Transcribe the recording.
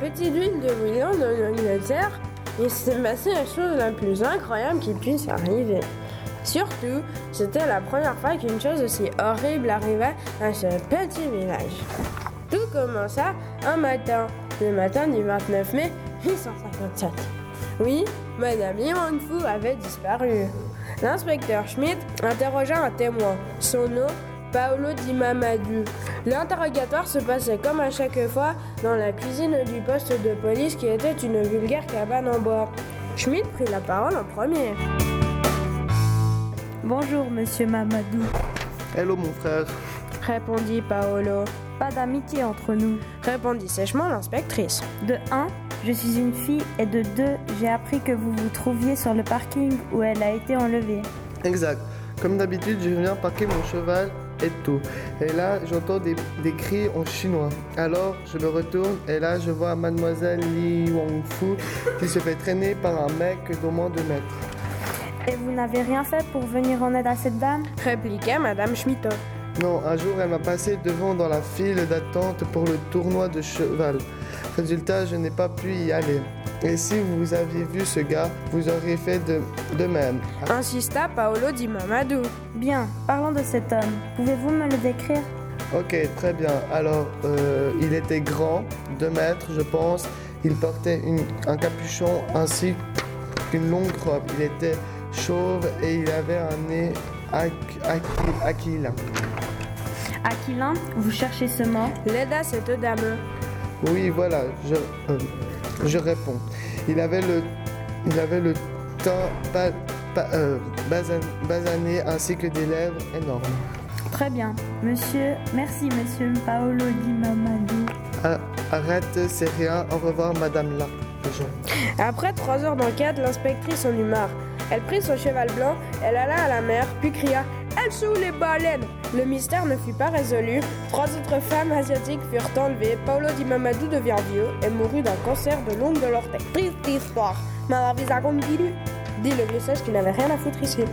petite ville de William en Angleterre, il s'est passé la chose la plus incroyable qui puisse arriver. Surtout, c'était la première fois qu'une chose aussi horrible arrivait à ce petit village. Tout commença un matin, le matin du 29 mai 1857. Oui, Madame Fu avait disparu. L'inspecteur Schmidt interrogea un témoin. Son nom, Paolo Di Mamadou. L'interrogatoire se passait comme à chaque fois dans la cuisine du poste de police qui était une vulgaire cabane en bois. Schmidt prit la parole en premier. Bonjour, monsieur Mamadou. Hello, mon frère. Répondit Paolo. Pas d'amitié entre nous. Répondit sèchement l'inspectrice. De 1, je suis une fille et de 2, j'ai appris que vous vous trouviez sur le parking où elle a été enlevée. Exact. Comme d'habitude, je viens parquer mon cheval et tout. Et là, j'entends des, des cris en chinois. Alors, je me retourne et là, je vois mademoiselle Li Wangfu qui se fait traîner par un mec d'au moins 2 mètres. Et vous n'avez rien fait pour venir en aide à cette dame? Répliqua Madame Schmidt. Non, un jour, elle m'a passé devant dans la file d'attente pour le tournoi de cheval. Résultat, je n'ai pas pu y aller. Et si vous aviez vu ce gars, vous auriez fait de, de même. Insista Paolo Di Mamadou. Bien, parlons de cet homme. Pouvez-vous me le décrire? Ok, très bien. Alors, euh, il était grand, 2 mètres, je pense. Il portait une- un capuchon ainsi qu'une longue robe. Il était chauve et il avait un nez aqu- aqu- aquilin. Aquilin, vous cherchez ce mot L'aida cette dame. Oui, voilà, je, euh, je réponds. Il avait le, il avait le teint ba- ba- euh, basan- basané ainsi que des lèvres énormes. Très bien. Monsieur, merci monsieur Paolo Di Mamadou. Ah, arrête, c'est rien. Au revoir, madame là. Après trois heures d'enquête, l'inspectrice en eut marre. Elle prit son cheval blanc, elle alla à la mer, puis cria Elles sont où les baleines Le mystère ne fut pas résolu. Trois autres femmes asiatiques furent enlevées. Paolo Di Mamadou devint vieux et mourut d'un cancer de l'ongle de l'orteil. Triste histoire, mais la vie continue, dit le vieux sage qui n'avait rien à foutre ici.